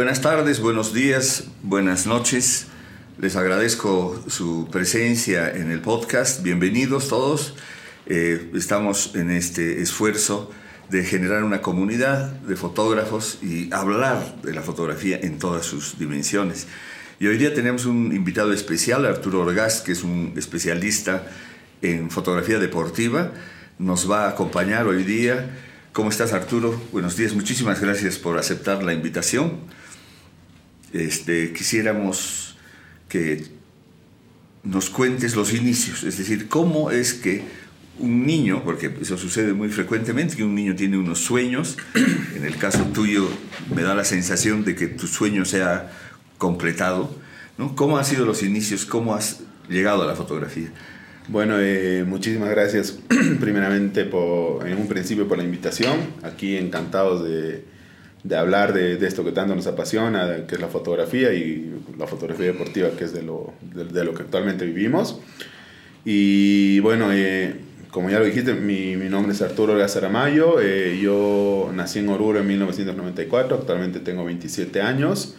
Buenas tardes, buenos días, buenas noches. Les agradezco su presencia en el podcast. Bienvenidos todos. Eh, estamos en este esfuerzo de generar una comunidad de fotógrafos y hablar de la fotografía en todas sus dimensiones. Y hoy día tenemos un invitado especial, Arturo Orgaz, que es un especialista en fotografía deportiva. Nos va a acompañar hoy día. ¿Cómo estás, Arturo? Buenos días. Muchísimas gracias por aceptar la invitación. Este, quisiéramos que nos cuentes los inicios, es decir, cómo es que un niño, porque eso sucede muy frecuentemente, que un niño tiene unos sueños, en el caso tuyo me da la sensación de que tu sueño se ha completado, ¿no? ¿Cómo han sido los inicios? ¿Cómo has llegado a la fotografía? Bueno, eh, muchísimas gracias primeramente por, en un principio por la invitación, aquí encantados de, de hablar de, de, esto que tanto nos apasiona, que es la fotografía y la fotografía deportiva, que es de lo, de, lo que actualmente vivimos. Y bueno, eh, como ya lo dijiste, mi, mi nombre es Arturo Gazaramayo. Eh, yo nací en Oruro en 1994, actualmente tengo 27 años.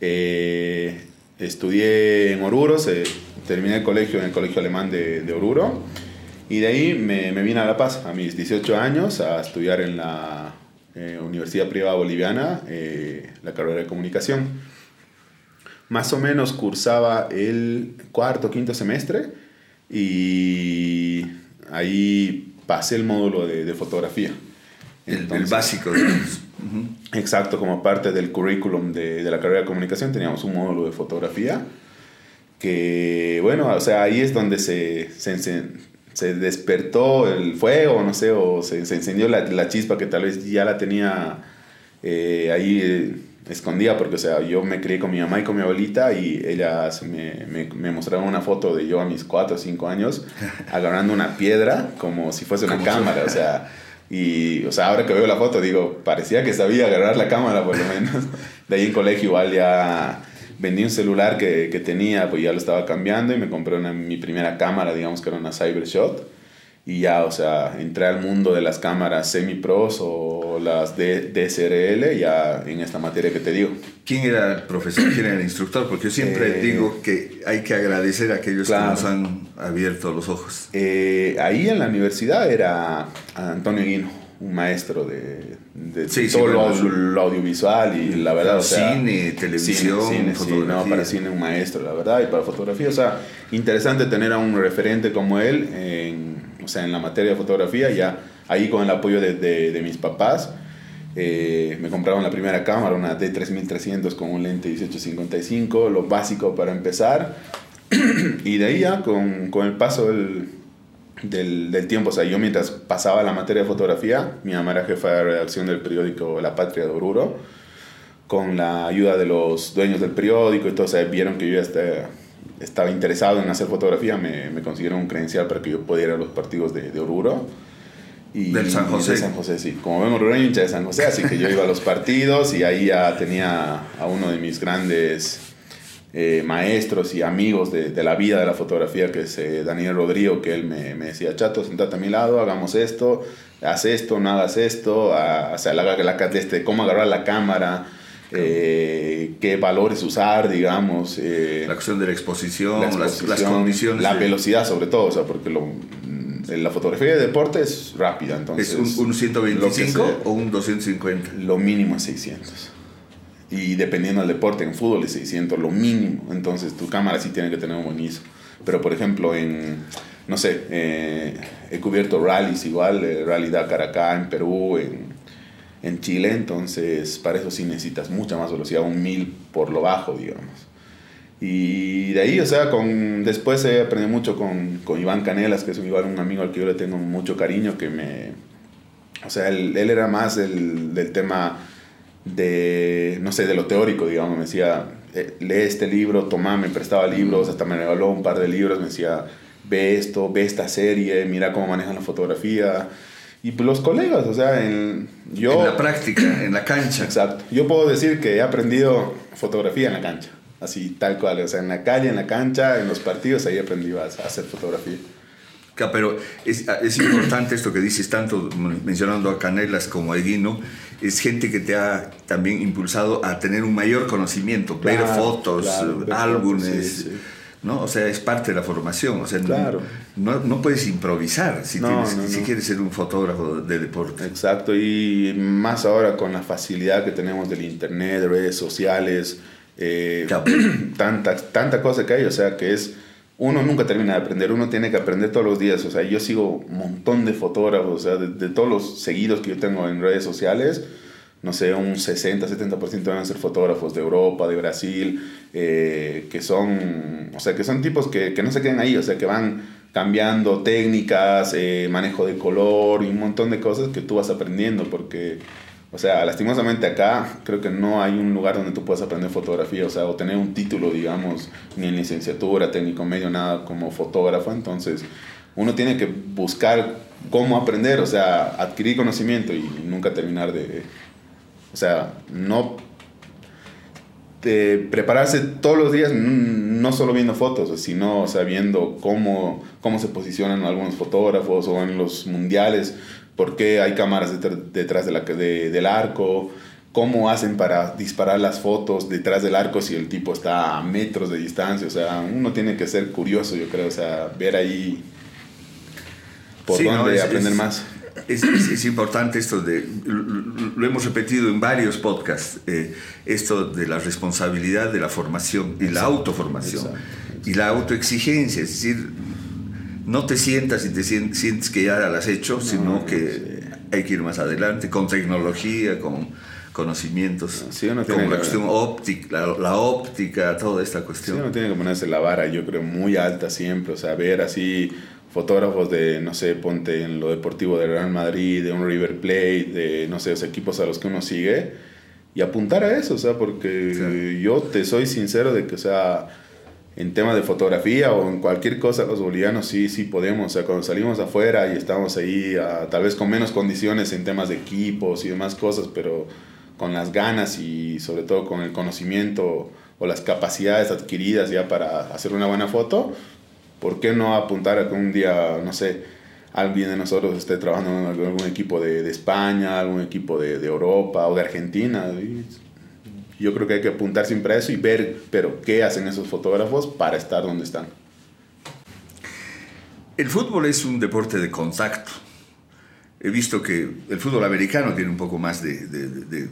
Eh, estudié en Oruro, se, terminé el colegio en el Colegio Alemán de, de Oruro. Y de ahí me, me, vine a La Paz a mis 18 años a estudiar en la eh, Universidad Privada Boliviana eh, la carrera de comunicación. Más o menos cursaba el cuarto, quinto semestre y ahí pasé el módulo de, de fotografía. Entonces, el, básico, Exacto, como parte del currículum de, de, la carrera de comunicación teníamos un módulo de fotografía que, bueno, o sea, ahí es donde se, se, se despertó el fuego, no sé, o se, se encendió la, la, chispa que tal vez ya la tenía eh, ahí eh, escondida, porque, o sea, yo me crié con mi mamá y con mi abuelita y ellas me, me, me mostraron una foto de yo a mis 4 o 5 años agarrando una piedra como si fuese una cámara, o sea... Y, o sea, ahora que veo la foto, digo, parecía que sabía agarrar la cámara, por lo menos. De ahí en colegio igual ya vendí un celular que, que tenía, pues ya lo estaba cambiando y me compré una, mi primera cámara, digamos que era una Cybershot. Y ya, o sea, entré al mundo de las cámaras semi-pros o las de DSRL ya en esta materia que te digo. ¿Quién era el profesor? ¿Quién era el instructor? Porque yo siempre eh, digo que hay que agradecer a aquellos claro. que nos han abierto los ojos. Eh, ahí en la universidad era Antonio Guino, un maestro de, de sí, todo sí, lo, lo, audiovisual y la verdad, o sea, cine, televisión, cine, cine, no, para cine un maestro, la verdad, y para fotografía, o sea, interesante tener a un referente como él en, o sea, en la materia de fotografía, ya ahí con el apoyo de, de, de mis papás, eh, me compraron la primera cámara, una D3300 con un lente 1855, lo básico para empezar. y de ahí ya, con, con el paso del, del, del, tiempo, o sea, yo mientras pasaba la materia de fotografía, mi mamá era jefa de redacción del periódico La Patria de Oruro, con la ayuda de los dueños del periódico sea, vieron que yo ya estaba, interesado en hacer fotografía, me, me consiguieron un credencial para que yo pudiera ir a los partidos de, de Oruro. Y, del San José. De San José, sí. Como vemos, Rubén hincha de San José, así que yo iba a los partidos y ahí ya tenía a uno de mis grandes eh, maestros y amigos de, de, la vida de la fotografía, que es eh, Daniel Rodrigo, que él me, me, decía, chato, sentate a mi lado, hagamos esto, haz esto, no hagas esto, a, o sea, la, la, este, cómo agarrar la cámara. Eh, qué valores usar, digamos. La cuestión de la exposición, la exposición las, las, condiciones. La de... velocidad, sobre todo, o sea, porque lo, la fotografía de deporte es rápida, entonces... ¿Es un, un 125 se, o un 250? Lo mínimo es 600. Y dependiendo del deporte, en fútbol es 600, lo mínimo. Entonces tu cámara sí tiene que tener un buen ISO. Pero por ejemplo, en, no sé, eh, he cubierto rallies igual, eh, Rally Dakar acá en Perú, en, en Chile, entonces para eso sí necesitas mucha más velocidad, un 1000 por lo bajo, digamos. Y de ahí, o sea, con, después he aprendido mucho con, con Iván Canelas, que es igual un amigo al que yo le tengo mucho cariño, que me... O sea, él, él era más del, del tema de, no sé, de lo teórico, digamos, me decía, eh, lee este libro, toma, me prestaba libros, hasta me regaló un par de libros, me decía, ve esto, ve esta serie, mira cómo manejan la fotografía. Y pues los colegas, o sea, en, yo... En la práctica, en la cancha. Exacto. Yo puedo decir que he aprendido fotografía en la cancha así tal cual, o sea, en la calle, en la cancha, en los partidos, ahí aprendí a hacer fotografía. pero es, es, importante esto que dices, tanto mencionando a Canelas como a Eguino, es gente que te ha también impulsado a tener un mayor conocimiento, ver fotos, álbumes. ¿no? O sea, es parte de la formación. O sea, no, no, puedes improvisar si, si quieres ser un fotógrafo de deporte. Exacto, y más ahora con la facilidad que tenemos del internet, redes sociales, eh, tanta, tanta cosa que hay, o sea, que es uno nunca termina de aprender, uno tiene que aprender todos los días. O sea, yo sigo un montón de fotógrafos, o sea, de, todos los seguidos que yo tengo en redes sociales, no sé, un 60, 70% van a ser fotógrafos de Europa, de Brasil, eh, que son, o sea, que son tipos que, que, no se quedan ahí, o sea, que van cambiando técnicas, eh, manejo de color y un montón de cosas que tú vas aprendiendo, porque o sea, lastimosamente acá creo que no hay un lugar donde tú puedas aprender fotografía, o sea, o tener un título, digamos, ni en licenciatura, técnico medio, nada como fotógrafo. Entonces, uno tiene que buscar cómo aprender, o sea, adquirir conocimiento y nunca terminar de... O sea, no de prepararse todos los días, no solo viendo fotos, sino o viendo cómo, cómo se posicionan algunos fotógrafos o en los mundiales por qué hay cámaras detrás de la, del arco, cómo hacen para disparar las fotos detrás del arco si el tipo está a metros de distancia. O sea, uno tiene que ser curioso, yo creo, o sea, ver ahí por dónde aprender más. Es, es, importante esto de, lo hemos repetido en varios podcasts, eh, esto de la responsabilidad de la formación y la autoformación y la autoexigencia, es decir, no te sientas y te sientes que ya lo has hecho, sino que hay que ir más adelante con tecnología, con conocimientos, con la cuestión óptica, la, óptica, toda esta cuestión. Sí, uno tiene que ponerse la vara, yo creo, muy alta siempre, o sea, ver así fotógrafos de, no sé, ponte en lo deportivo de Real Madrid, de un River Plate, de, no sé, los equipos a los que uno sigue, y apuntar a eso, o sea, porque yo te soy sincero de que, o sea, en temas de fotografía o en cualquier cosa, los bolivianos sí, sí podemos. O sea, cuando salimos afuera y estamos ahí, tal vez con menos condiciones en temas de equipos y demás cosas, pero con las ganas y sobre todo con el conocimiento o las capacidades adquiridas ya para hacer una buena foto, ¿por qué no apuntar a que un día, no sé, alguien de nosotros esté trabajando en algún equipo de, de España, algún equipo de, de, Europa o de Argentina? Yo creo que hay que apuntar siempre a eso y ver, pero qué hacen esos fotógrafos para estar donde están. El fútbol es un deporte de contacto. He visto que el fútbol americano tiene un poco más de,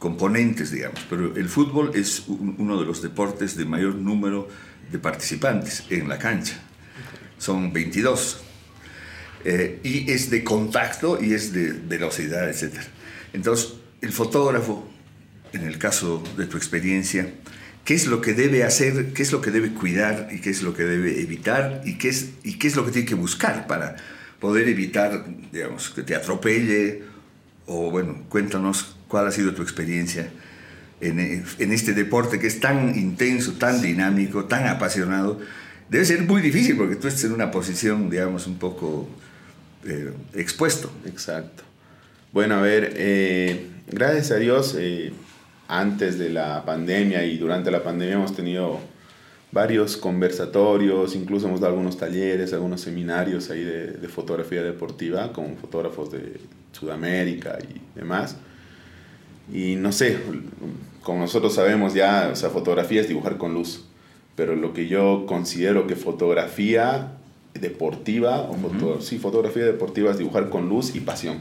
componentes, digamos, pero el fútbol es uno de los deportes de mayor número de participantes en la cancha. Son 22. Eh, y es de contacto y es de velocidad, etc. Entonces, el fotógrafo en el caso de tu experiencia, qué es lo que debe hacer, qué es lo que debe cuidar y qué es lo que debe evitar y qué es, y qué es lo que tiene que buscar para poder evitar, digamos, que te atropelle o bueno, cuéntanos cuál ha sido tu experiencia en, en este deporte que es tan intenso, tan dinámico, tan apasionado. Debe ser muy difícil porque tú estás en una posición, digamos, un poco eh, expuesto. Exacto. Bueno, a ver, eh, gracias a Dios, eh, antes de la pandemia y durante la pandemia hemos tenido varios conversatorios, incluso hemos dado algunos talleres, algunos seminarios ahí de, fotografía deportiva con fotógrafos de Sudamérica y demás. Y no sé, como nosotros sabemos ya, o sea, fotografía es dibujar con luz, pero lo que yo considero que fotografía deportiva, o sí, fotografía deportiva es dibujar con luz y pasión.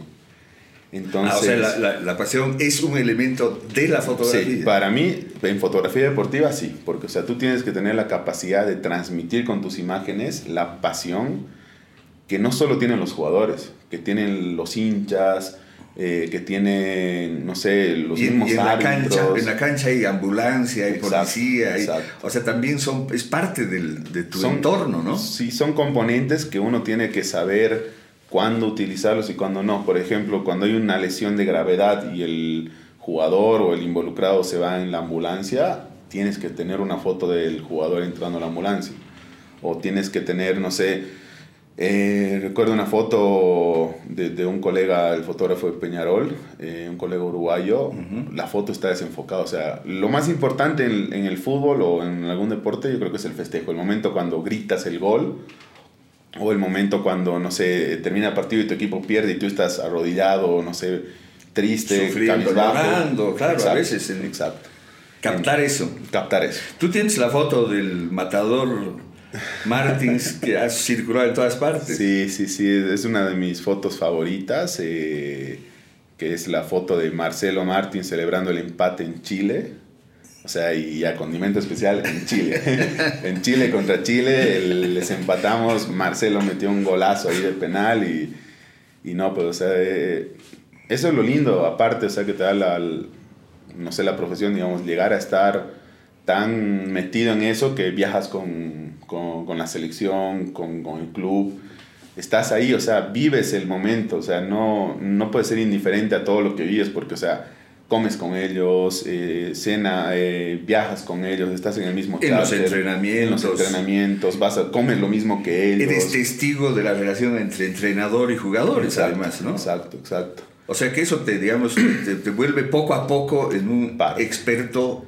Entonces, ah, o sea, la, la, pasión es un elemento de la fotografía. Sí, para mí, en fotografía deportiva sí, porque o sea, tú tienes que tener la capacidad de transmitir con tus imágenes la pasión que no solo tienen los jugadores, que tienen los hinchas, eh, que tienen, no sé, los mismos y en La cancha, en la cancha hay ambulancia, hay policía, o sea, también son, es parte del, de tu entorno, ¿no? Sí, son componentes que uno tiene que saber cuándo utilizarlos y cuándo no. Por ejemplo, cuando hay una lesión de gravedad y el jugador o el involucrado se va en la ambulancia, tienes que tener una foto del jugador entrando a la ambulancia. O tienes que tener, no sé, eh, recuerdo una foto de, un colega, el fotógrafo de Peñarol, eh, un colega uruguayo, la foto está desenfocada. O sea, lo más importante en, el fútbol o en algún deporte yo creo que es el festejo, el momento cuando gritas el gol o el momento cuando, no sé, termina el partido y tu equipo pierde y tú estás arrodillado, no sé, triste, Sufriendo, llorando, claro, a Exacto, veces en- Exacto. Captar eso. Captar eso. Tú tienes la foto del matador Martins que ha circulado en todas partes. Sí, sí, sí, es una de mis fotos favoritas, eh, que es la foto de Marcelo Martín celebrando el empate en Chile. O sea, y a condimento especial en Chile. en Chile contra Chile les empatamos, Marcelo metió un golazo ahí de penal y, y no, pues, o sea, eh, eso es lo lindo, aparte, o sea, que te da la, no sé, la profesión, digamos, llegar a estar tan metido en eso que viajas con, con, con la selección, con, con el club, estás ahí, o sea, vives el momento, o sea, no, no puedes ser indiferente a todo lo que vives porque, o sea, comes con ellos, eh, cena, eh, viajas con ellos, estás en el mismo En los entrenamientos. en los entrenamientos, vas a, comes lo mismo que ellos. Eres testigo de la relación entre entrenador y jugadores, Exacto, además, ¿no? Exacto, exacto. O sea que eso te, digamos, te, te vuelve poco a poco en un experto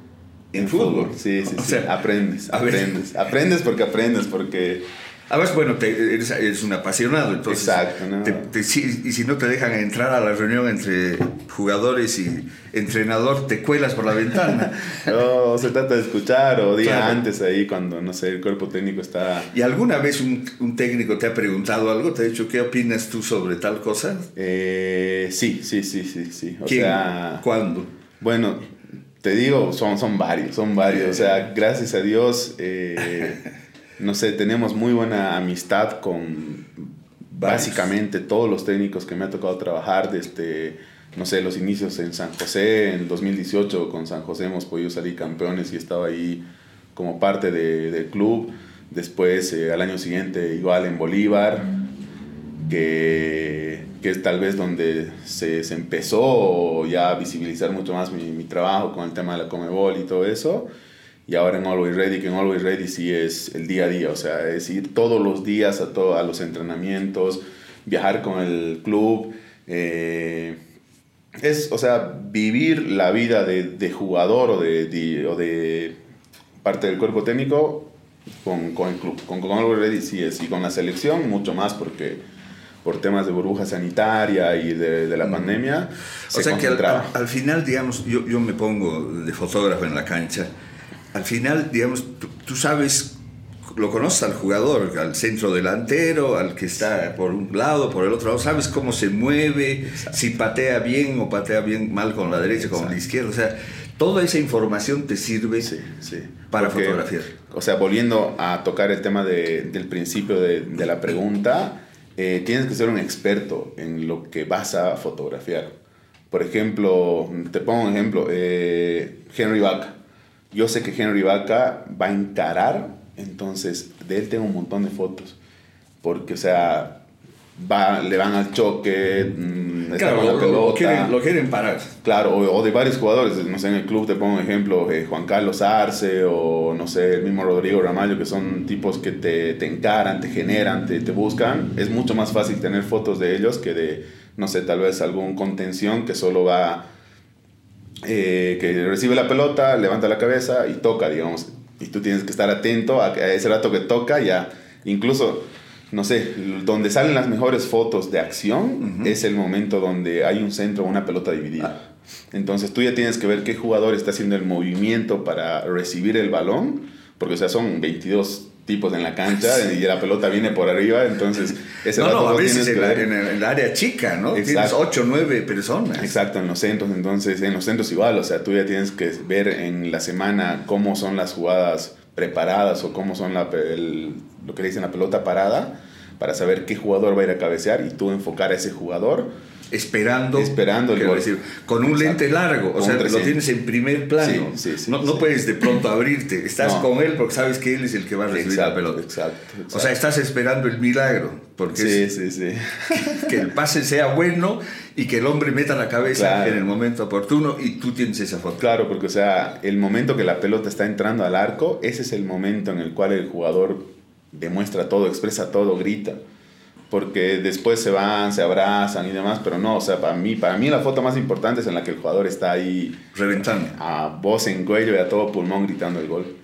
en, fútbol. Sí, sí, O sí. sea, aprendes, aprendes. Aprendes porque aprendes, porque Además, bueno, te- eres, eres un apasionado, entonces. Exacto, ¿no? te- te- si- y si no te dejan entrar a la reunión entre jugadores y entrenador, te cuelas por la ventana. no se trata de escuchar o día Claro. antes ahí cuando, no sé, el cuerpo técnico está... ¿Y alguna vez un, un técnico te ha preguntado algo? ¿Te ha dicho qué opinas tú sobre tal cosa? Eh, sí, sí, sí, sí, sí. O ¿Quién? sea, ¿Cuándo? bueno, te digo, son, son varios, son varios. O sea, gracias a Dios, eh, no sé, tenemos muy buena amistad con básicamente todos los técnicos que me ha tocado trabajar desde, no sé, los inicios en San José, en 2018 con San José hemos podido salir campeones y estaba ahí como parte de- del club. Después, eh, al año siguiente, igual en Bolívar, que, que es tal vez donde se, se empezó ya a visibilizar mucho más mi, mi trabajo con el tema de la Comebol y todo eso. Y ahora en Always Ready, que en Always Ready sí es el día a día, o sea, es ir todos los días a, to- a los entrenamientos, viajar con el club. eh, es, o sea, vivir la vida de, de jugador o de, de- o de parte del cuerpo técnico con, con el club. Con, con Always Ready sí es, y con la selección mucho más porque por temas de burbuja sanitaria y de, de la Mm. pandemia O se sea que al, al- al final, digamos, yo, yo me pongo de fotógrafo en la cancha. Al final, digamos, tú, tú sabes, lo conoces al jugador, al centro delantero, al que está por un lado, por el otro lado, sabes cómo se mueve, si patea bien o patea bien mal con la derecha, con la izquierda. O sea, toda esa información te sirve Sí, sí. para Porque, fotografiar. O sea, volviendo a tocar el tema de- del principio de, de la pregunta, eh, tienes que ser un experto en lo que vas a fotografiar. Por ejemplo, te pongo un ejemplo, eh, Henry Vaca. Yo sé que Henry Vaca va a encarar, entonces de él tengo un montón de fotos. Porque, o sea, va, le van al choque, mm, está Claro, la lo, quieren, lo quieren parar. Claro, o, o de varios jugadores, no sé, en el club te pongo un ejemplo, eh, Juan Carlos Arce o no sé, el mismo Rodrigo Ramallo, que son tipos que te, te encaran, te generan, te, te buscan. Es mucho más fácil tener fotos de ellos que de, no sé, tal vez algún contención que solo va, eh, que recibe la pelota, levanta la cabeza y toca, digamos. Y tú tienes que estar atento a, ese rato que toca, ya, incluso no sé, donde salen las mejores fotos de acción es el momento donde hay un centro o una pelota dividida. Entonces tú ya tienes que ver qué jugador está haciendo el movimiento para recibir el balón, porque o sea, son 22 tipos en la cancha y la pelota viene por arriba, entonces ese No, no, a veces en, la- en el, área chica, ¿no? Tienes Exacto. 8 o 9 personas. Exacto, en los centros, entonces en los centros igual, o sea, tú ya tienes que ver en la semana cómo son las jugadas preparadas o cómo son la, el- lo que le dicen la pelota parada para saber qué jugador va a ir a cabecear y tú enfocar a ese jugador. Esperando, Esperando el gol. decir, con un Exacto. lente largo, o sea, lo 300. tienes en primer plano. Sí, sí, sí, no, no puedes de pronto abrirte, estás No. con él porque sabes que él es el que va a recibir la pelota. exacto, O sea, exacto. estás esperando el milagro, porque Sí, es sí, sí. que el pase sea bueno y que el hombre meta la cabeza Claro. en el momento oportuno y tú tienes esa foto. Claro, porque o sea, el momento que la pelota está entrando al arco, ese es el momento en el cual el jugador demuestra todo, expresa todo, grita. Porque después se van, se abrazan y demás, pero no, o sea, para mí, para mí la foto más importante es en la que el jugador está ahí Reventando. a voz en cuello y a todo pulmón gritando el gol.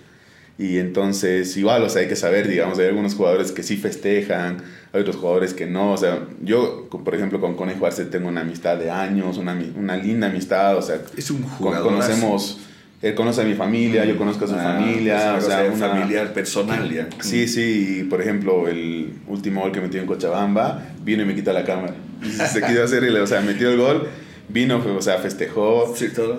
Y entonces, igual, o sea, hay que saber, digamos, hay algunos jugadores que sí festejan, hay otros jugadores que no. O sea, yo, por ejemplo, con Conejo Arce tengo una amistad de años, una, una linda amistad, o sea, es un jugador. Conocemos, él conoce a mi familia, yo conozco a su ah, familia, o sea, una familiar personal ya. Sí, sí, y por ejemplo, el último gol que metió en Cochabamba, vino y me quitó la cámara. Se quiso hacer, o sea, metió el gol vino, o sea, festejó,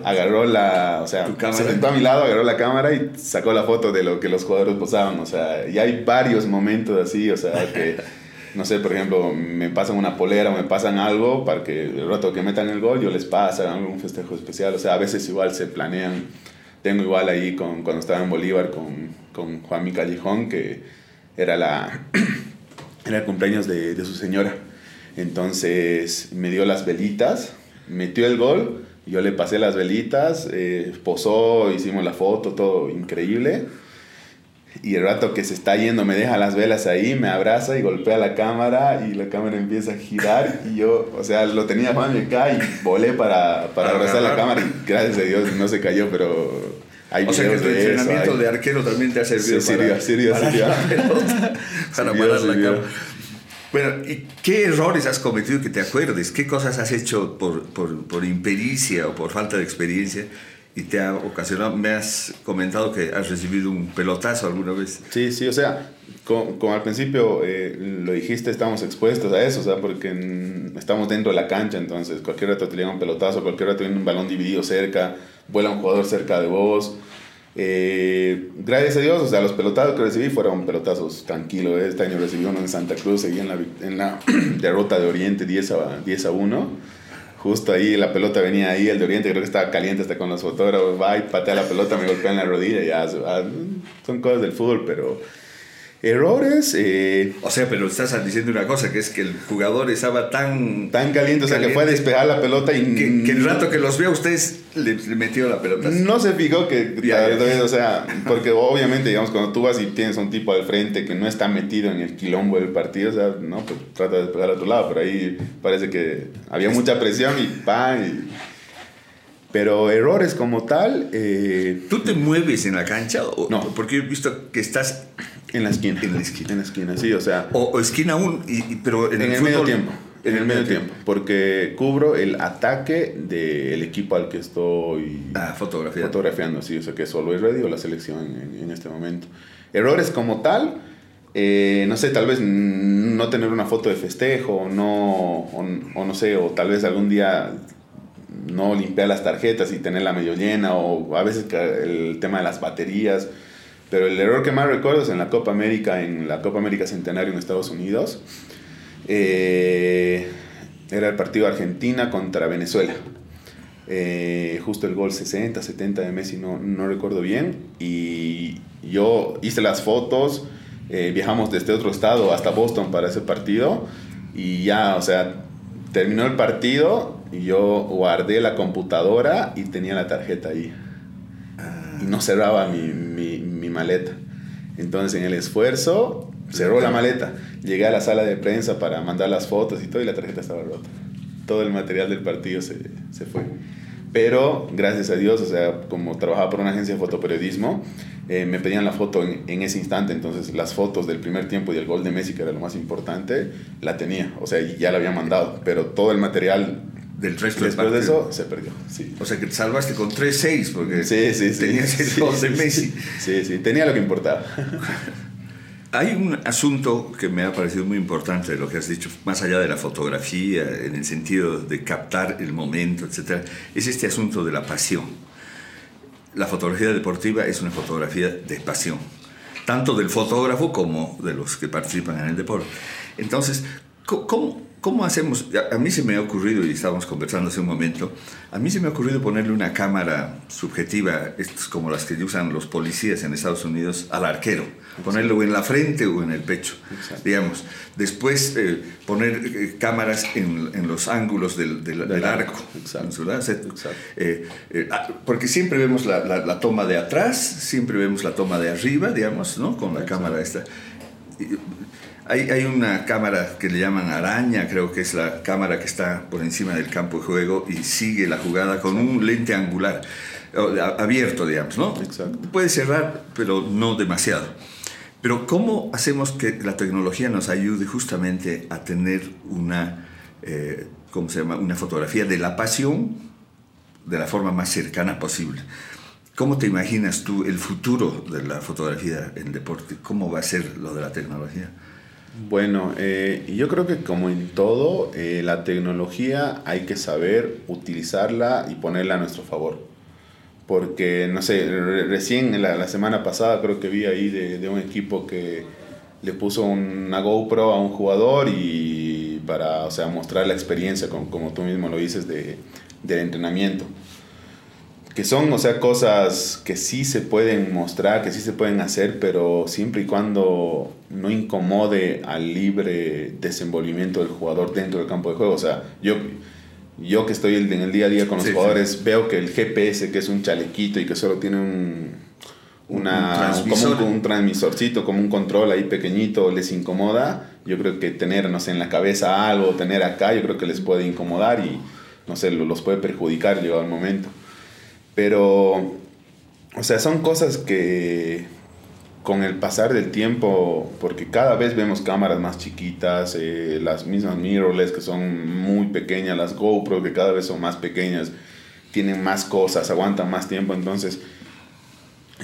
agarró la, o sea, se sentó a mi lado, agarró la cámara y sacó la foto de lo que los jugadores posaban, o sea, y hay varios momentos así, o sea, que, no sé, por ejemplo, me pasan una polera o me pasan algo para que el rato que metan el gol yo les pasa algún festejo especial, o sea, a veces igual se planean, tengo igual ahí con, cuando estaba en Bolívar con, con Juan Mi Callejón, que era la, era el cumpleaños de, de su señora, entonces me dio las velitas, metió el gol, yo le pasé las velitas, eh, posó, hicimos la foto, todo increíble. Y el rato que se está yendo me deja las velas ahí, me abraza y golpea la cámara y la cámara empieza a girar y yo, o sea, lo tenía Juan acá y volé para, para abrazar la cámara y gracias a Dios no se cayó, pero hay o sea que tu entrenamiento de arquero también te ha servido sí, para, sirvió, para, para parar la cámara. Bueno, ¿y qué errores has cometido que te acuerdes? ¿Qué cosas has hecho por, por, por impericia o por falta de experiencia y te ha ocasionado, me has comentado que has recibido un pelotazo alguna vez. Sí, sí, o sea, como, al principio eh, lo dijiste, estamos expuestos a eso, o sea, porque estamos dentro de la cancha, entonces cualquier rato te llega un pelotazo, cualquier rato viene un balón dividido cerca, vuela un jugador cerca de vos, eh, gracias a Dios, o sea, los pelotazos que recibí fueron pelotazos tranquilos. Este año recibí uno en Santa Cruz, seguí en la, en la derrota de Oriente 10 a, 10 a 1. Justo ahí la pelota venía ahí, el de Oriente creo que estaba caliente hasta con los fotógrafos. Va y patea la pelota, me golpea en la rodilla. Ya, son cosas del fútbol, pero errores. Eh, o sea, pero estás diciendo una cosa, que es que el jugador estaba tan... Tan caliente, o sea, que fue a despejar la pelota y... Que, el rato que los veo ustedes le, metió la pelota. No se fijó que... o sea, porque obviamente, digamos, cuando tú vas y tienes un tipo al frente que no está metido en el quilombo del partido, o sea, no, pues trata de despejar a tu lado, pero ahí parece que había mucha presión y ¡pam! Y, pero errores como tal... Eh, ¿Tú te mueves en la cancha? O, no. Porque he visto que estás en la esquina. En la esquina. En la esquina, sí, o sea. O, esquina aún, pero en, el, medio tiempo. En, el medio tiempo, porque cubro el ataque del equipo al que estoy ah, fotografiando. fotografiando, sí, o sea que solo es Ready o la selección en, este momento. Errores como tal, eh, no sé, tal vez no tener una foto de festejo, o no, o, no sé, o tal vez algún día no limpiar las tarjetas y tenerla medio llena, o a veces el tema de las baterías. Pero el error que más recuerdo es en la Copa América, en la Copa América Centenario en Estados Unidos. Eh, era el partido Argentina contra Venezuela. Eh, justo el gol 60, 70 de Messi, no, no recuerdo bien. Y yo hice las fotos, eh, viajamos desde otro estado hasta Boston para ese partido. Y ya, o sea, terminó el partido y yo guardé la computadora y tenía la tarjeta ahí. Y no cerraba mi, maleta. Entonces en el esfuerzo cerró la maleta. Llegué a la sala de prensa para mandar las fotos y todo y la tarjeta estaba rota. Todo el material del partido se, se fue. Pero gracias a Dios, o sea, como trabajaba por una agencia de fotoperiodismo, eh, me pedían la foto en, en, ese instante. Entonces las fotos del primer tiempo y el gol de Messi, que era lo más importante, la tenía. O sea, ya la había mandado. Pero todo el material del resto Después de eso se perdió. Sí. O sea que te salvaste con 3-6 porque sí, sí, tenías el gol de Messi. Sí, sí, tenía lo que importaba. Hay un asunto que me ha parecido muy importante de lo que has dicho, más allá de la fotografía, en el sentido de captar el momento, etc., es este asunto de la pasión. La fotografía deportiva es una fotografía de pasión, tanto del fotógrafo como de los que participan en el deporte. Entonces, ¿cómo, ¿Cómo hacemos? A mí se me ha ocurrido, y estábamos conversando hace un momento, a mí se me ha ocurrido ponerle una cámara subjetiva, estas como las que usan los policías en Estados Unidos, al arquero. Ponerlo en la frente o en el pecho, digamos. Después eh, poner eh, cámaras en, en, los ángulos del, del, arco. Exacto. Eh, ah, porque siempre vemos la, la, toma de atrás, siempre vemos la toma de arriba, digamos, ¿no? Con la cámara esta. Hay, hay, una cámara que le llaman araña, creo que es la cámara que está por encima del campo de juego y sigue la jugada con un lente angular. abierto, digamos, ¿no? Exacto. Puede cerrar, pero no demasiado. Pero ¿cómo hacemos que la tecnología nos ayude justamente a tener una, eh, ¿cómo se llama? Una fotografía de la pasión de la forma más cercana posible. ¿Cómo te imaginas tú el futuro de la fotografía en deporte? ¿Cómo va a ser lo de la tecnología? Bueno, eh, yo creo que como en todo, eh, la tecnología hay que saber utilizarla y ponerla a nuestro favor. Porque, no sé, recién la, la, semana pasada creo que vi ahí de, de, un equipo que le puso una GoPro a un jugador y para, o sea, mostrar la experiencia, como, como tú mismo lo dices, de, del entrenamiento que son, o sea, cosas que sí se pueden mostrar, que sí se pueden hacer, pero siempre y cuando no incomode al libre desenvolvimiento del jugador dentro del campo de juego. O sea, yo, yo que estoy en el día a día con los jugadores, sí. veo que el GPS, que es un chalequito y que solo tiene un, una, un, transmisor. Como un, un, transmisorcito, como un control ahí pequeñito, les incomoda. Yo creo que tener, no sé, en la cabeza algo, tener acá, yo creo que les puede incomodar y, no sé, los puede perjudicar llegado el momento. Pero, o sea, son cosas que con el pasar del tiempo, porque cada vez vemos cámaras más chiquitas, eh, las mismas mirrorless que son muy pequeñas, las GoPro que cada vez son más pequeñas, tienen más cosas, aguantan más tiempo, entonces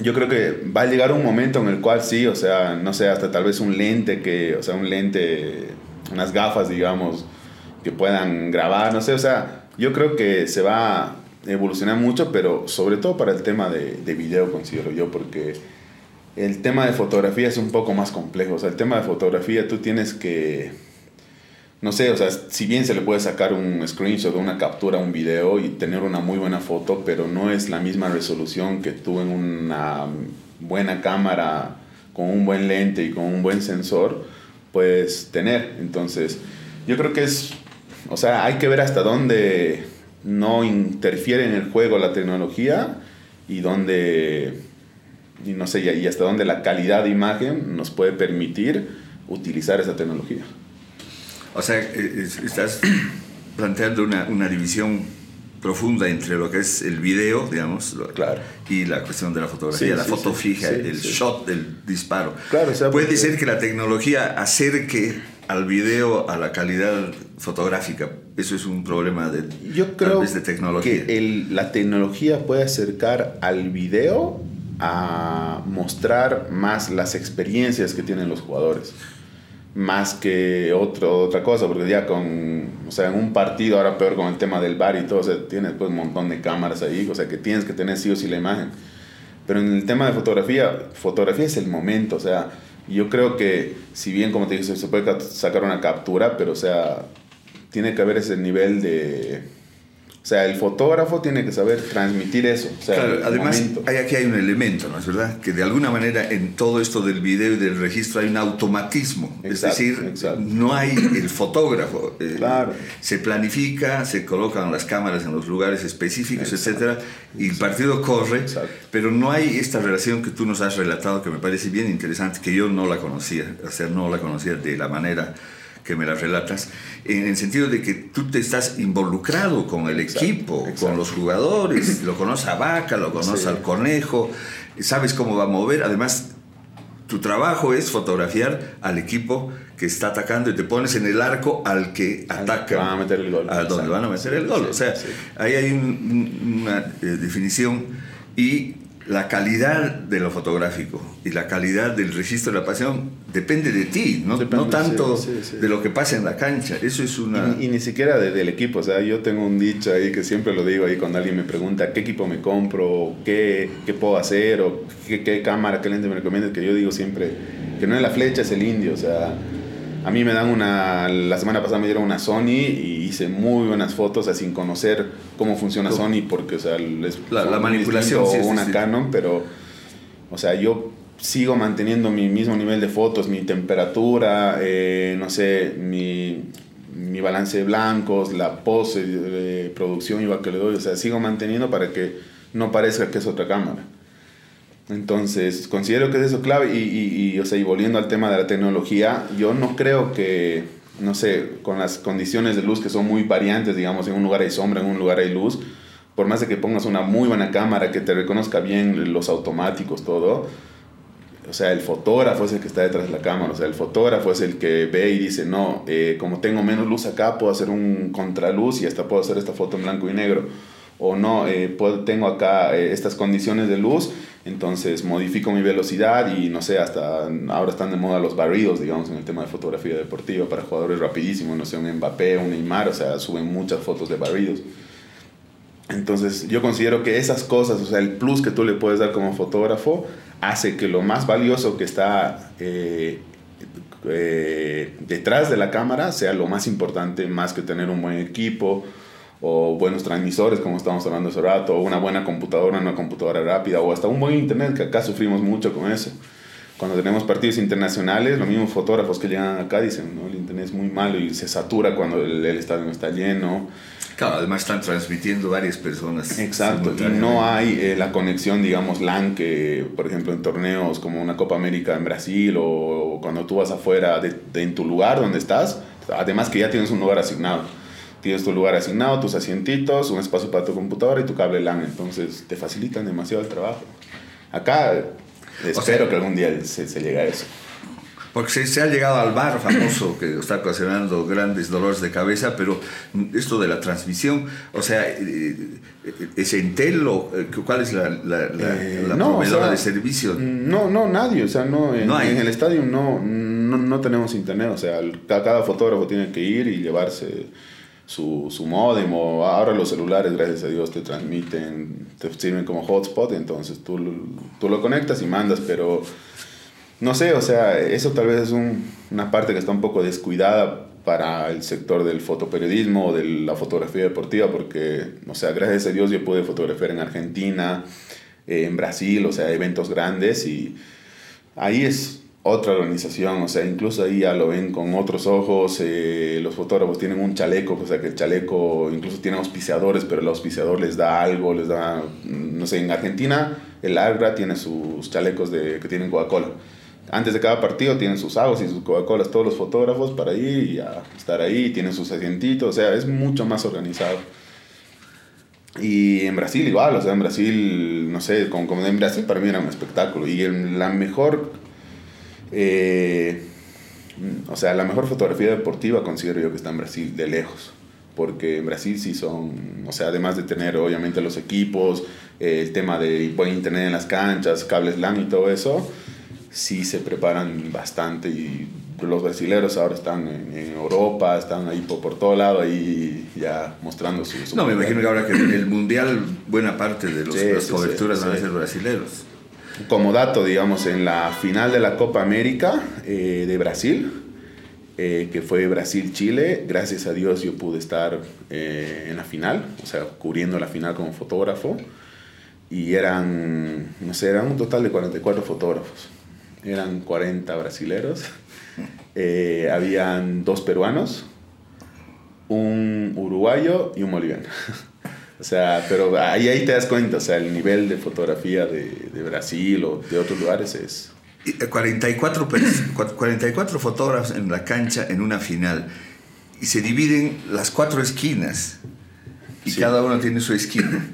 yo creo que va a llegar un momento en el cual sí, o sea, no sé, hasta tal vez un lente que, o sea, un lente, unas gafas, digamos, que puedan grabar, no sé, o sea, yo creo que se va evolucionar mucho, pero sobre todo para el tema de, de, video, considero yo, porque el tema de fotografía es un poco más complejo. O sea, el tema de fotografía tú tienes que, no sé, o sea, si bien se le puede sacar un screenshot, una captura, un video y tener una muy buena foto, pero no es la misma resolución que tú en una buena cámara, con un buen lente y con un buen sensor, puedes tener. Entonces, yo creo que es, o sea, hay que ver hasta dónde no interfiere en el juego la tecnología y donde, y no sé, y hasta donde la calidad de imagen nos puede permitir utilizar esa tecnología. O sea, estás planteando una, una división profunda entre lo que es el video, digamos, claro. y la cuestión de la fotografía, Sí, la sí, foto sí, fija, el shot del disparo. Claro, o sea, Puede porque- ser que la tecnología acerque al video a la calidad fotográfica. Eso es un problema de, Yo tal creo vez de tecnología. que el- la tecnología puede acercar al video a mostrar más las experiencias que tienen los jugadores. Más que otro, otra cosa, porque ya con, o sea, en un partido, ahora peor con el tema del bar y todo, o sea, tienes pues un montón de cámaras ahí, o sea, que tienes que tener sí o sí la imagen. Pero en el tema de fotografía, fotografía es el momento, o sea, yo creo que si bien, como te dije, se puede sacar una captura, pero o sea, tiene que haber ese nivel de... O sea, el fotógrafo tiene que saber transmitir eso. O sea, Claro, además, momento. hay, aquí hay un elemento, ¿no es verdad? Que de alguna manera en todo esto del video y del registro hay un automatismo. es Exacto, decir, exacto. no hay el fotógrafo. eh, Claro. Se planifica, se colocan las cámaras en los lugares específicos, Exacto, etcétera, y el partido corre, pero no hay esta relación que tú nos has relatado que me parece bien interesante, que yo no la conocía, o sea, no la conocía de la manera que me la relatas, en el sentido de que tú te estás involucrado con el Exacto, equipo, con los jugadores, lo conoces a Vaca, lo conoces Sí. al conejo, sabes cómo va a mover, además tu trabajo es fotografiar al equipo que está atacando y te pones en el arco al que ataca. van a meter el gol. A donde van a meter el gol. O sea, sí. ahí hay un- un- una eh, definición y la calidad de lo fotográfico y la calidad del registro de la pasión depende de ti, no, Depende, no tanto sí, sí, sí. de lo que pasa en la cancha. Eso es una... Y, y ni siquiera de- del equipo, o sea, yo tengo un dicho ahí que siempre lo digo ahí cuando alguien me pregunta qué equipo me compro, qué, qué puedo hacer, o qué, qué cámara, qué lente me recomiendas, que yo digo siempre que no es la flecha, es el indio, o sea, a mí me dan una, la semana pasada me dieron una Sony y hice muy buenas fotos, o sea, sin conocer cómo funciona ¿Cómo? Sony, porque, o sea, es La- la manipulación, sí, una sí. Canon, pero, o sea, yo sigo manteniendo mi mismo nivel de fotos, mi temperatura, eh, no sé, mi, mi balance de blancos, la pose de producción igual que le doy, o sea, sigo manteniendo para que no parezca que es otra cámara. Entonces, considero que es eso clave y, y, y, o sea, y volviendo al tema de la tecnología, yo no creo que, no sé, con las condiciones de luz que son muy variantes, digamos, en un lugar hay sombra, en un lugar hay luz, por más de que pongas una muy buena cámara que te reconozca bien los automáticos, todo, o sea, el fotógrafo es el que está detrás de la cámara, o sea, el fotógrafo es el que ve y dice, no, eh, como tengo menos luz acá, puedo hacer un contraluz y hasta puedo hacer esta foto en blanco y negro. O no, eh, puedo, tengo acá eh, estas condiciones de luz, entonces modifico mi velocidad y no sé, hasta ahora están de moda los barridos, digamos, en el tema de fotografía deportiva para jugadores rapidísimos, no sé, un Mbappé, un Neymar, o sea, suben muchas fotos de barridos. Entonces yo considero que esas cosas, o sea, el plus que tú le puedes dar como fotógrafo, hace que lo más valioso que está eh, eh, detrás de la cámara sea lo más importante, más que tener un buen equipo o buenos transmisores, como estamos hablando hace rato, o una buena computadora, una computadora rápida, o hasta un buen internet, que acá sufrimos mucho con eso. Cuando tenemos partidos internacionales, los mismos fotógrafos que llegan acá dicen, ¿no? el internet es muy malo y se satura cuando el, el estadio está lleno Claro, además están transmitiendo varias personas. Exacto, y no hay eh, la conexión, digamos, LAN que, por ejemplo, en torneos como una Copa América en Brasil o, cuando tú vas afuera de, en tu lugar donde estás, además que ya tienes un lugar asignado. Tienes tu lugar asignado, tus asientitos, un espacio para tu computadora y tu cable LAN, entonces te facilitan demasiado el trabajo. Acá espero que algún día se, se llegue a eso. Porque se, ha llegado al bar famoso que está ocasionando grandes dolores de cabeza, pero esto de la transmisión, o sea, eh, eh, ¿es Entel o eh, cuál es la, la, la, proveedora de servicio? No, no, nadie, o sea, no, en, en el estadio no, no, no, tenemos internet, o sea, cada fotógrafo tiene que ir y llevarse su, su modem ahora los celulares, gracias a Dios, te transmiten, te sirven como hotspot, entonces tú, tú lo conectas y mandas, pero no sé, o sea, eso tal vez es una parte que está un poco descuidada para el sector del fotoperiodismo o de la fotografía deportiva, porque, o sea, gracias a Dios yo pude fotografiar en Argentina, en Brasil, o sea, eventos grandes y ahí es otra organización, o sea, incluso ahí ya lo ven con otros ojos, eh, los fotógrafos tienen un chaleco, o sea, que el chaleco incluso tiene auspiciadores, pero el auspiciador les da algo, les da, no sé, en Argentina el Agra tiene sus chalecos de, que tienen Coca-Cola antes de cada partido tienen sus aguas y sus Coca-Colas todos los fotógrafos para ir a estar ahí, tienen sus asientitos, o sea, es mucho más organizado. Y en Brasil igual, o sea, en Brasil, no sé, como, como en Brasil para mí era un espectáculo. Y en la mejor, eh, o sea, la mejor fotografía deportiva considero yo que está en Brasil, de lejos. Porque en Brasil sí son, o sea, además de tener obviamente los equipos, el tema de buen internet en las canchas, cables LAN y todo eso, sí se preparan bastante y los brasileros ahora están en, Europa, están ahí por, por, todo lado ahí ya mostrando su... no, me imagino que ahora que en el Mundial buena parte de los, las coberturas van a ser brasileros. Como dato, digamos, en la final de la Copa América eh, de Brasil, eh, que fue Brasil-Chile, gracias a Dios yo pude estar eh, en la final, o sea, cubriendo la final como fotógrafo, y eran, no sé, eran un total de 44 fotógrafos. Eran 40 brasileros, eh, habían dos peruanos, un uruguayo y un boliviano. o sea, pero ahí, ahí te das cuenta, o sea, el nivel de fotografía de, de Brasil o de otros lugares es... 44, 44 fotógrafos en la cancha en una final y se dividen las cuatro esquinas y cada uno tiene su esquina.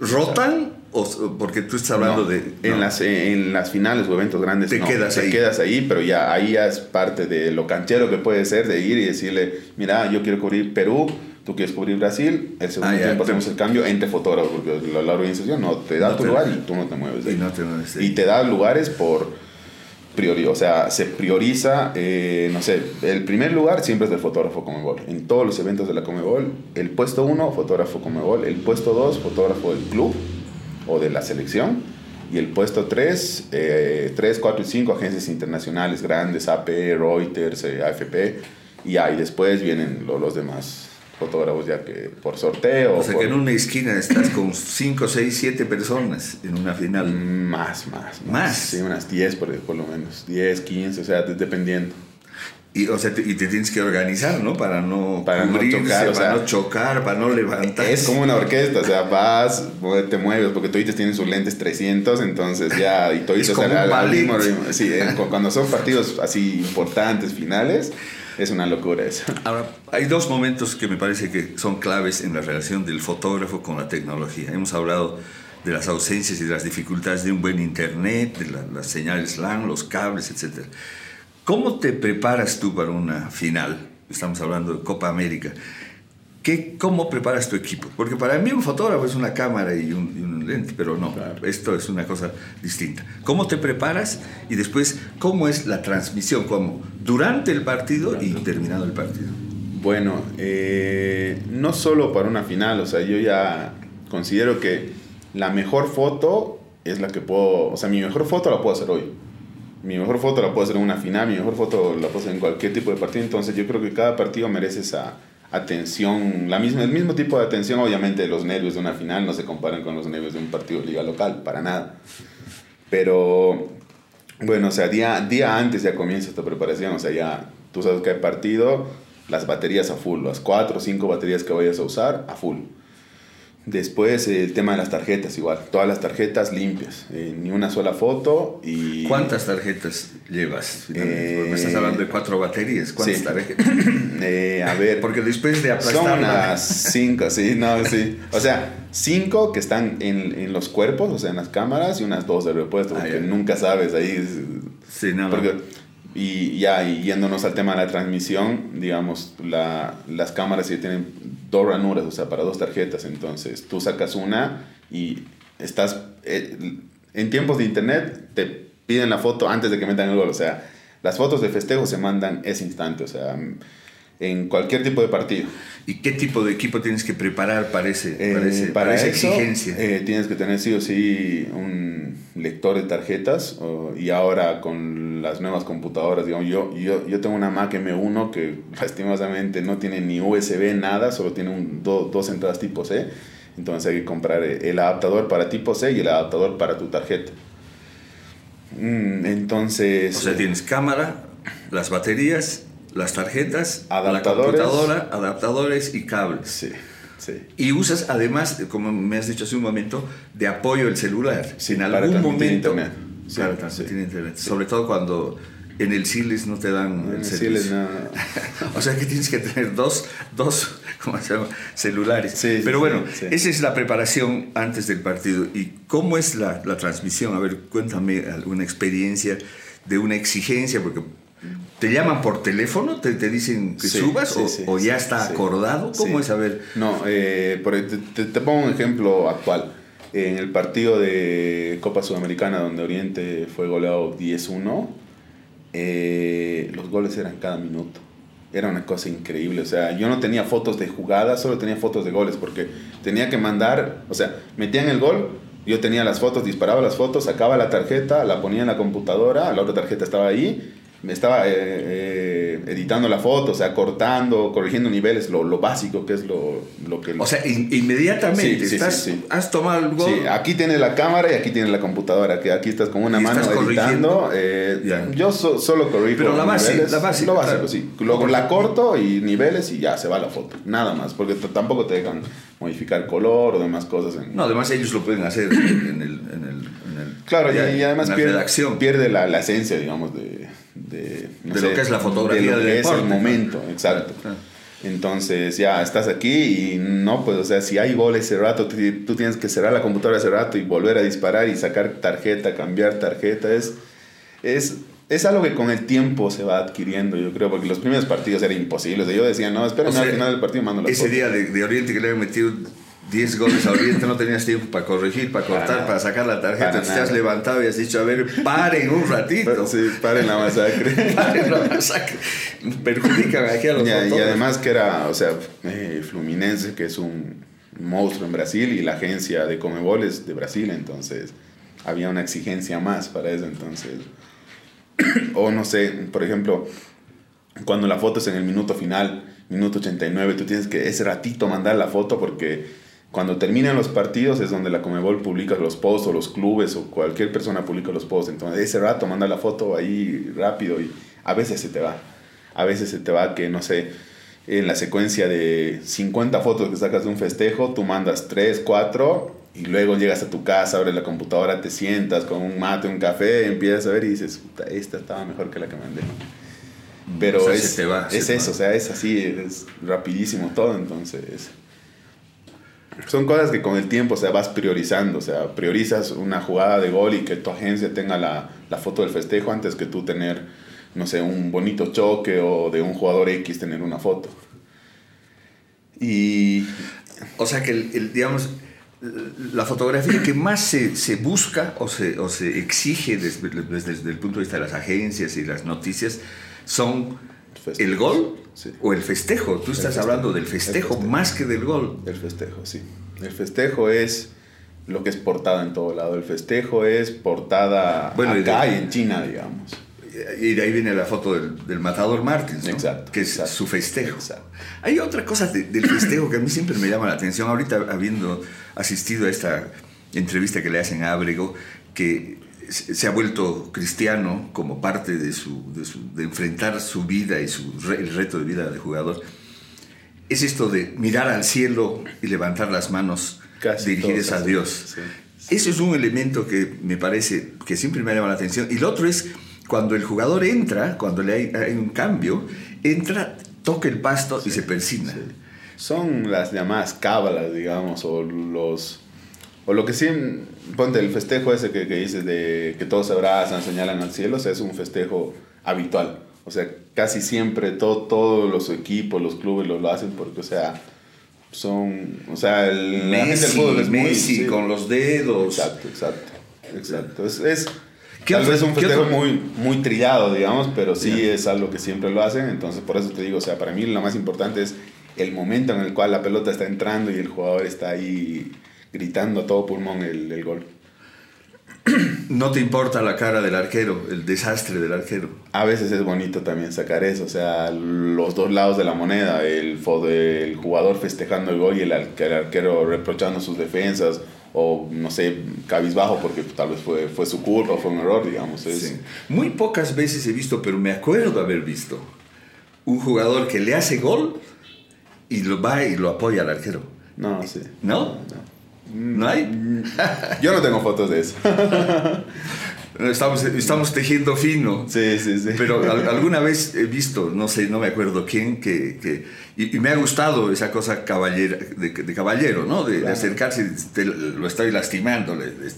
¿Rotan o, porque tú estás hablando de... En, las, en las finales o eventos grandes te quedas te ahí. quedas ahí, pero ya ahí ya es parte de lo canchero que puede ser de ir y decirle, mira, yo quiero cubrir Perú, tú quieres cubrir Brasil, el segundo ah, tiempo hacemos el cambio entre fotógrafos, porque la, organización no te da tu lugar y tú no te mueves. Y, no te mueves y te da lugares por priori, o sea, se prioriza, eh, no sé, el primer lugar siempre es del fotógrafo Comebol. En todos los eventos de la Comebol, el puesto uno, fotógrafo Comebol, el puesto dos, fotógrafo del club, o de la selección. Y el puesto 3, 3, 4 y 5 agencias internacionales grandes, AP, Reuters, eh, AFP. Y ahí después vienen los demás fotógrafos ya que por sorteo. O sea que en una esquina estás con 5, 6, 7 personas en una final. Más, más. ¿Más? Sí, unas 10 por, por lo menos. 10, 15, o sea, dependiendo. Y, o sea, te, y te tienes que organizar, ¿no? Para no, Para no chocar, o para sea, no chocar, para no levantar. Es como una orquesta, o sea, vas, te mueves, porque toditos tienen sus lentes 300, entonces ya, y toditos como al, un al- mismo ritmo. Sí, cu- cuando son partidos así importantes, finales, es una locura eso. Ahora, hay dos momentos que me parece que son claves en la relación del fotógrafo con la tecnología. Hemos hablado de las ausencias y de las dificultades de un buen internet, de la- las señales LAN, los cables, etc. ¿Cómo te preparas tú para una final? Estamos hablando de Copa América. ¿Qué, ¿Cómo preparas tu equipo? Porque para mí un fotógrafo es una cámara y un, y un pero no, Claro. esto es una cosa distinta. ¿Cómo te preparas? Y después, ¿cómo es la transmisión? ¿Cómo? Durante el partido y terminado el partido. Bueno, eh, no solo para una final, o sea, yo ya considero que la mejor foto es la que puedo, o sea, mi mejor foto la puedo hacer hoy. Mi mejor foto la puedo hacer en una final, mi mejor foto la puedo hacer en cualquier tipo de partido, entonces yo creo que cada partido merece esa atención, la misma, el mismo tipo de atención, obviamente los nervios de una final no se comparan con los nervios de un partido de liga local, para nada. Pero bueno, o sea, día, día antes ya comienza esta preparación, o sea, ya tú sabes que hay partido, las baterías a full, las cuatro o cinco baterías que vayas a usar a full. Después eh, el tema de las tarjetas, igual, todas las tarjetas limpias, eh, ni una sola foto y... ¿Cuántas tarjetas llevas? Eh, me estás hablando de cuatro baterías. ¿Cuántas sí. tarjetas? Eh, a ver, Porque después de son aplastarla... unas cinco, sí, no, sí. O sea, cinco que están en, en los cuerpos, o sea, en las cámaras, y unas dos de repuesto, Ah, porque nunca sabes ahí... Sí, no, no. Porque, y ya, y yéndonos al tema de la transmisión, digamos, la, las cámaras sí tienen dos ranuras, o sea, para dos tarjetas. Entonces, tú sacas una y estás. eh, en tiempos de internet, te piden la foto antes de que metan el gol. O sea, las fotos de festejo se mandan ese instante, o sea, en cualquier tipo de partido. ¿Y qué tipo de equipo tienes que preparar para, ese, Eh, para, ese- para para esa eso, exigencia? eh, tienes que tener sí o sí un lector de tarjetas y ahora con las nuevas computadoras, digamos, yo, yo, yo tengo una Mac M1 que lastimosamente no tiene ni USB, nada, solo tiene un, do- dos entradas tipo C, entonces hay que comprar el adaptador para tipo C y el adaptador para tu tarjeta. Mm, entonces... o sea, tienes cámara, las baterías, las tarjetas, Adaptadores. la computadora, adaptadores y cables. Sí, sí. Y usas además, como me has dicho hace un momento, de apoyo el celular. Sí, en algún momento. internet. Sí, para transmitir sí. internet. Sobre todo cuando en el CILES no te dan el Sí, servicio. no. O sea que tienes que tener dos, dos ¿cómo se llama? celulares. Sí, sí, Pero bueno, esa es la preparación antes del partido. ¿Y cómo es la, la transmisión? A ver, cuéntame alguna experiencia de una exigencia, porque te llaman por teléfono, te, te dicen que Sí, subas sí, o, sí, o ya está acordado. ¿Cómo es? A ver, No, eh, por- te, te- te pongo un ejemplo actual. En el partido de Copa Sudamericana, donde Oriente fue goleado 10-1, eh, los goles eran cada minuto. Era una cosa increíble. O sea, yo no tenía fotos de jugadas, solo tenía fotos de goles, porque tenía que mandar, o sea, metían el gol, yo tenía las fotos, disparaba las fotos, sacaba la tarjeta, la ponía en la computadora, la otra tarjeta estaba ahí, me estaba eh, eh, editando la foto, o sea, cortando, corrigiendo niveles, lo, lo básico que es lo, lo que... o sea, in- inmediatamente Sí, estás, sí, sí. has tomado el gol. Sí, aquí tienes la cámara y aquí tienes la computadora, que aquí estás con una mano editando. eh. Yo so- solo corrijo Pero la base, niveles, la base, Lo básico, claro. sí. Luego la corto y niveles y ya se va la foto. Nada más, porque tampoco te dejan modificar color o demás cosas. En, No, además ellos lo pueden hacer en el, en el, en el- Claro, ya, y, además pierde la, la esencia, digamos, de, de, no De sé, lo que es la fotografía de lo del que deporte, es el momento, exacto. Claro. Entonces ya estás aquí y no, pues o sea, si hay gol ese rato, tú, tú tienes que cerrar la computadora ese rato y volver a disparar y sacar tarjeta, cambiar tarjeta. Es, es, es algo que con el tiempo se va adquiriendo, yo creo, porque los primeros partidos era imposible. O sea, yo decía, no, espérame O sea, al final del partido mando la Ese foto. día de, de Oriente que le habían metido 10 goles a Oriente, no tenías tiempo para corregir, para cortar, para, sacar la tarjeta. Para Entonces te has levantado y has dicho, a ver, paren un ratito. Pero sí, paren la masacre. Paren la masacre. Perjudican aquí a los y, y además que era, o sea, eh, Fluminense, que es un monstruo en Brasil, y la agencia de Comebol es de Brasil, entonces había una exigencia más para eso, entonces... o no sé, por ejemplo, cuando la foto es en el minuto final, minuto 89, tú tienes que ese ratito mandar la foto porque cuando terminan los partidos es donde la Comebol publica los posts o los clubes o cualquier persona publica los posts. Entonces ese rato manda la foto ahí rápido y a veces se te va. a veces se te va que, no sé, en la secuencia de 50 fotos que sacas de un festejo, tú mandas 3, 4 y luego llegas a tu casa, abres la computadora, te sientas con un mate, un café, empiezas a ver y dices, esta estaba mejor que la que mandé. Pero es, es eso, o sea, es así, es rapidísimo todo, entonces son cosas que con el tiempo o sea, vas priorizando, o sea, priorizas una jugada de gol y que tu agencia tenga la, la, foto del festejo antes que tú tener, no sé, un bonito choque o de un jugador X tener una foto. Y... O sea que, el, digamos, la fotografía que más se, se busca o se, o se exige desde, desde, el punto de vista de las agencias y las noticias son el gol o el festejo. Tú estás hablando del festejo, más que del gol. El festejo, sí. El festejo es lo que es portada en todo lado. El festejo es portada bueno, acá y en China, digamos. Y de ahí viene la foto del, matador Martins, Exacto, que es su festejo. Hay otra cosa del festejo que a mí siempre me llama la atención. Ahorita, habiendo asistido a esta entrevista que le hacen a Abrego, que se ha vuelto cristiano como parte de, su, de, enfrentar su vida y su, el reto de vida de jugador, es esto de mirar al cielo y levantar las manos dirigidas a Dios. Eso es un elemento que me parece que siempre me llama la atención. Y lo otro es cuando el jugador entra, cuando le hay, un cambio, entra, toca el pasto y se persina. Son las llamadas cábalas, digamos, o los o lo que sí, ponte el festejo ese que, que dices de que todos se abrazan, señalan al cielo, o sea, es un festejo habitual. O sea, casi siempre todo, todos los equipos, los clubes lo, lo hacen porque, o sea, son, o sea, el Messi, es Messi con los dedos. Exacto, exacto, exacto. Es, es tal vez un festejo muy, muy trillado, digamos, pero sí es algo que siempre lo hacen. Entonces, por eso te digo, o sea, para mí lo más importante es el momento en el cual la pelota está entrando y el jugador está ahí gritando a todo pulmón el, gol. ¿No te importa la cara del arquero, el desastre del arquero? A veces es bonito también sacar eso, o sea, los dos lados de la moneda, el, el jugador festejando el gol y el, arquero reprochando sus defensas, o no sé, cabizbajo porque tal vez fue, fue su culpa, fue un error, digamos. Muy pocas veces he visto, pero me acuerdo haber visto un jugador que le hace gol y lo va y lo apoya al arquero. No, sí. ¿No? no. ¿No hay? Yo no tengo fotos de eso. Estamos, estamos tejiendo fino. Sí, sí, sí. Pero alguna vez he visto, no sé, no me acuerdo quién, que, que y, me ha gustado esa cosa caballera, de, caballero, ¿no? De, acercarse, lo estoy lastimando,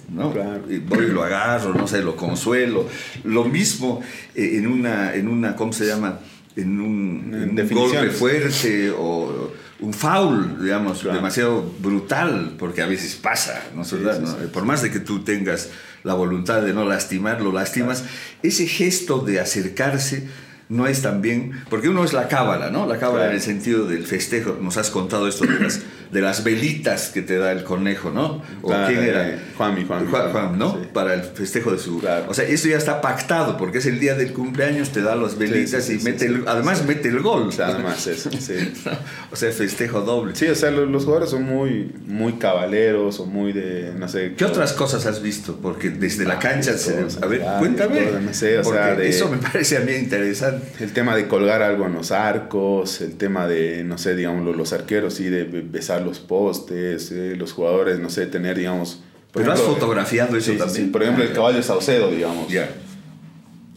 ¿no? Y voy y lo agarro, no sé, lo consuelo. Lo mismo eh, en una, en una, ¿cómo se llama? En un, en un golpe fuerte o un foul, digamos, demasiado brutal, porque a veces pasa, ¿no es verdad? Por más de que tú tengas la voluntad de no lastimar, lo lastimas, ese gesto de acercarse no es también, porque uno es la cábala, ¿no? La cábala en el sentido del festejo, nos has contado esto de las, de las velitas que te da el conejo, ¿no? ¿O quién era? Juan, Juan, Juan, Juan ¿no? Para el festejo de su... O sea, eso ya está pactado, porque es el día del cumpleaños, te da las velitas y mete además mete el gol. además eso, sí. o sea, festejo doble. Sí, o sea, los, jugadores son muy, muy cabaleros o muy de, no sé... ¿Qué otras cosas has visto? Porque desde la cancha, se, a ver, cuéntame. no sé, o sea, eso me parece a mí interesante. El tema de colgar algo en los arcos, el tema de, no sé, digamos, los arqueros, sí, de besar los postes, eh, los jugadores, no sé, tener, digamos... Pero has fotografiado eso también. Por ejemplo, el caballo Saucedo, digamos. Ya.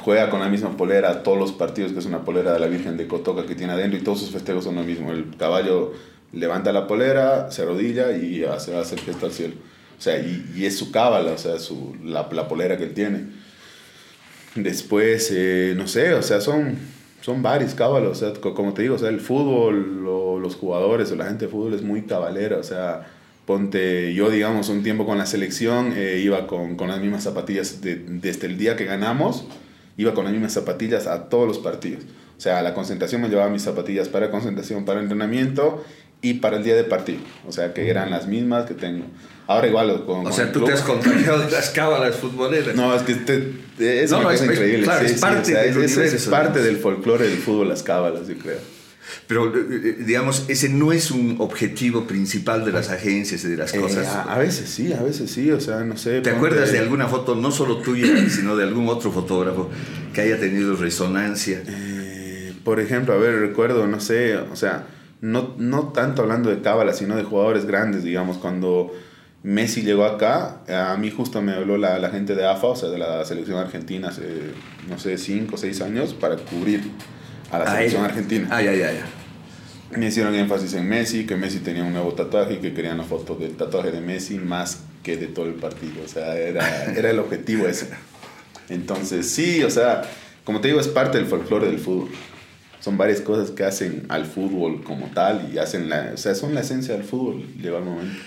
Juega con la misma polera todos los partidos, que es una polera de la Virgen de Cotoca que tiene adentro, y todos sus festejos son lo mismo. El caballo levanta la polera, se arrodilla y hace, hace el gesto al cielo. O sea, y, es su cábala, o sea, su, la, la polera que él tiene. Después, eh, no sé, o sea, son, son varios cábalos, o sea, como te digo, o sea, el fútbol, los jugadores o la gente de fútbol es muy cabalera, o sea, ponte, yo digamos, un tiempo con la selección, eh, iba con, con, las mismas zapatillas desde el día que ganamos, iba con las mismas zapatillas a todos los partidos. O sea, a la concentración me llevaba mis zapatillas para concentración, para entrenamiento y para el día de partido. O sea, que eran las mismas que tengo. Ahora igual con... O sea, tú te has contagiado de las cábalas futboleras. No, es que es, no, es, increíble. Claro, es parte, del es, parte del folclore del fútbol, las cábalas, yo creo. Pero, eh, eh, digamos, ese no es un objetivo principal de las agencias y de las eh, cosas. a, veces sí, a veces sí, o sea, no sé. ¿Te acuerdas de alguna foto, no solo tuya, sino de algún otro fotógrafo que haya tenido resonancia? por ejemplo, a ver, recuerdo, no sé, o sea, no, no tanto hablando de cábala, sino de jugadores grandes, digamos, cuando Messi llegó acá, a mí justo me habló la, la gente de AFA, o sea, de la selección argentina, hace, no sé, 5 o 6 años, para cubrir a la Ah, selección ya. argentina. Ah, ya, ya, ya. Me hicieron énfasis en Messi, que Messi tenía un nuevo tatuaje y que querían la foto del tatuaje de Messi más que de todo el partido. O sea, era, era el objetivo ese. Entonces, sí, o sea, como te digo, es parte del folclore del fútbol. Son varias cosas que hacen al fútbol como tal y hacen la, o sea, son la esencia del fútbol, llegó el momento.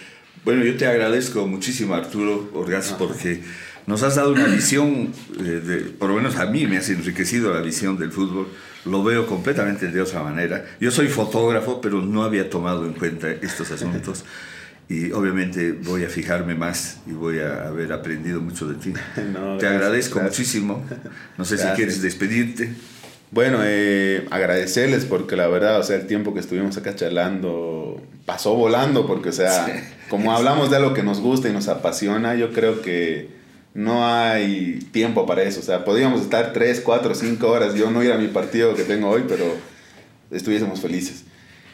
Bueno, yo te agradezco muchísimo, Arturo Orgaz, porque nos has dado una visión, eh, de, por lo menos a mí me has enriquecido la visión del fútbol. Lo veo completamente de otra manera. Yo soy fotógrafo, pero no había tomado en cuenta estos asuntos. Y obviamente voy a fijarme más y voy a haber aprendido mucho de ti. No, te gracias, agradezco gracias. muchísimo. No sé si Gracias. quieres despedirte. Bueno, eh, agradecerles porque la verdad, o sea, el tiempo que estuvimos acá charlando pasó volando porque, o sea, Sí. como hablamos de algo que nos gusta y nos apasiona, yo creo que no hay tiempo para eso. O sea, podríamos estar 3, 4, 5 horas, yo no ir a mi partido que tengo hoy, pero estuviésemos felices.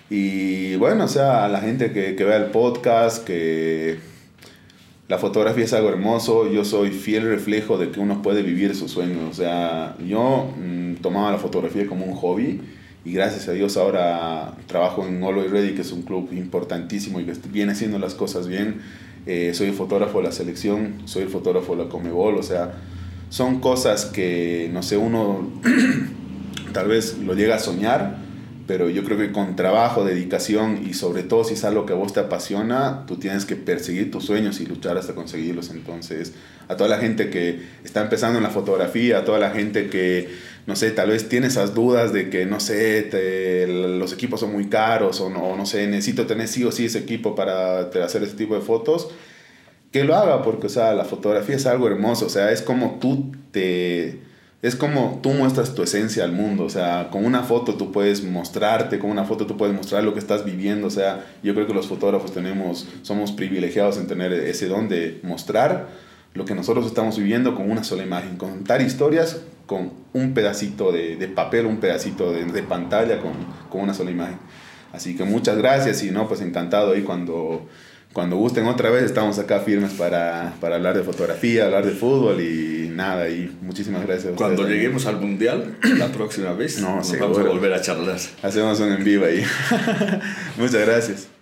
Y bueno, o sea, a la gente que, que vea el podcast, que la fotografía es algo hermoso, yo soy fiel reflejo de que uno puede vivir sus sueños. O sea, yo mm, tomaba la fotografía como un hobby y gracias a Dios ahora trabajo en Always Ready, que es un club importantísimo y que viene haciendo las cosas bien. Eh, soy el fotógrafo de la selección, soy el fotógrafo de la Comebol, o sea, son cosas que, no sé, uno tal vez lo llega a soñar, pero yo creo que con trabajo, dedicación y sobre todo si es algo que a vos te apasiona, tú tienes que perseguir tus sueños y luchar hasta conseguirlos. Entonces, a toda la gente que está empezando en la fotografía, a toda la gente que, no sé, tal vez tiene esas dudas de que, no sé, te- los equipos son muy caros o no, no sé, necesito tener sí o sí ese equipo para hacer ese tipo de fotos, que lo haga, porque, o sea, la fotografía es algo hermoso, o sea, es como tú te... Es como tú muestras tu esencia al mundo, o sea, con una foto tú puedes mostrarte, con una foto tú puedes mostrar lo que estás viviendo, o sea, yo creo que los fotógrafos tenemos, somos privilegiados en tener ese don de mostrar lo que nosotros estamos viviendo con una sola imagen, contar historias con un pedacito de, de papel, un pedacito de, de pantalla con, con una sola imagen. Así que muchas gracias y no, pues encantado ahí cuando, cuando gusten otra vez, estamos acá firmes para, para hablar de fotografía, hablar de fútbol y nada, y muchísimas gracias. a Cuando lleguemos al Mundial, la próxima vez, No, nos seguro. vamos a volver a charlar. Hacemos un en vivo ahí. muchas gracias.